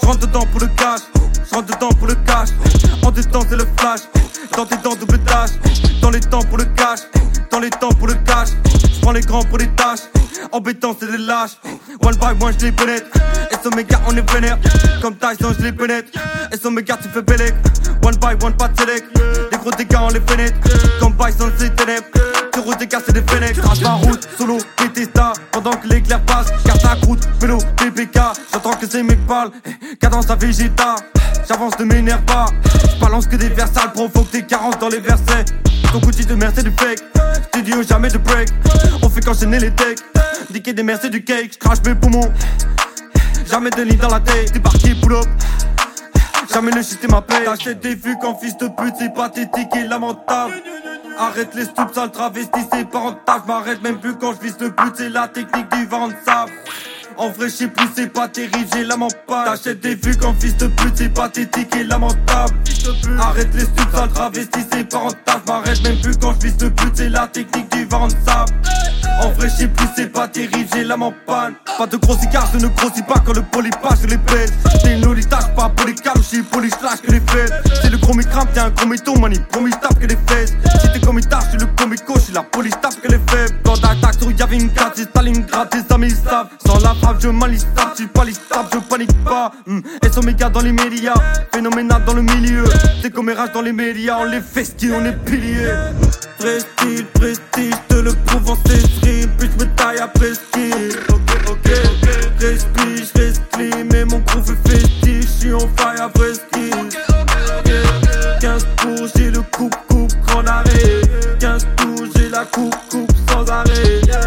Je rentre dedans pour le cash, je rentre dedans pour le cash. En deux temps c'est le flash, dans tes dents double dash. Dans les temps pour le cash, dans les temps pour le cash. Je prends les grands pour les tâches, embêtant c'est des lâches. One by one je les pénètre, et sur mes gars on est vénère. Comme Tyson je pénètre, et sur mes gars tu fais bélec. One by one pas de les gros dégâts on les pénètre. Comme Bison c'est ténèbres. Sur des gars c'est des fenêtres. Trace ma route, solo, Bethesda Pendant que l'éclair passe, garde ta croûte. Vélo, PPK, j'entends que ces mecs parlent Cadence à Vegeta J'avance, ne m'énerve pas. Balance que des vers sales, provoque des carences dans les versets. Ton outil de merde c'est du fake. Studio jamais de break. On fait qu'enchaîner les techs Niquer des mères c'est du cake, crache mes poumons. Jamais de lit dans la tête, débarqué pull up Jamais le système à paix T'achètes des vues qu'en fils de pute c'est pathétique et lamentable Arrête les stupes sales travestis, c'est pas rentable. J'm'arrête même plus quand je vise le but, c'est la technique du vent de sable. En vrai, je sais plus, c'est pas terrible, j'ai la pas. T'achètes des vues qu'en fils de pute, c'est pathétique et lamentable. Arrête les stupes sales travestis, c'est pas rentable. J'm'arrête même plus quand je vise le but, c'est la technique du vent de sable. En vrai, je sais plus, c'est pas terrible, j'ai la panne. Pas de gros cigares, je ne grossis pas quand le polypage je les pèse. T'es une lolita, pas polycam, j'suis polyslash que les fesses. C'est le gros micram, t'es un gros mytho, promis tape que les fesses. Si t'es comme je j'suis le comico, j'suis la police tape que les faibles. Quand d'attaque, sur y'avait une carte, c'est Stalingrad, tes amis savent. Sans la frappe, je m'alistable, j'suis pas listable, je panique pas. Mm. Et son méga dans les médias, phénoménal dans le milieu. C'est comme dans les médias, on les festit, on est piliers. Prestige, prestige, te le prouve en stream Puis je me taille à la coupe, coupe sans arrêt. Yeah.